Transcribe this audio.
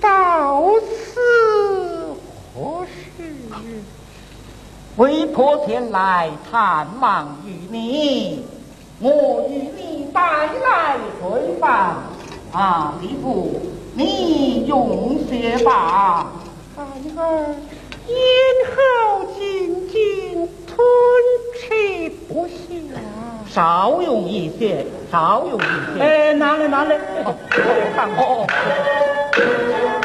到此何事？为婆前来探望于你，我与你带来回访。啊，李父，你用些吧。孩儿咽喉紧紧，吞吃不下。少用一些，少用一些。哎，拿来拿来。哦，哦哦。哦哦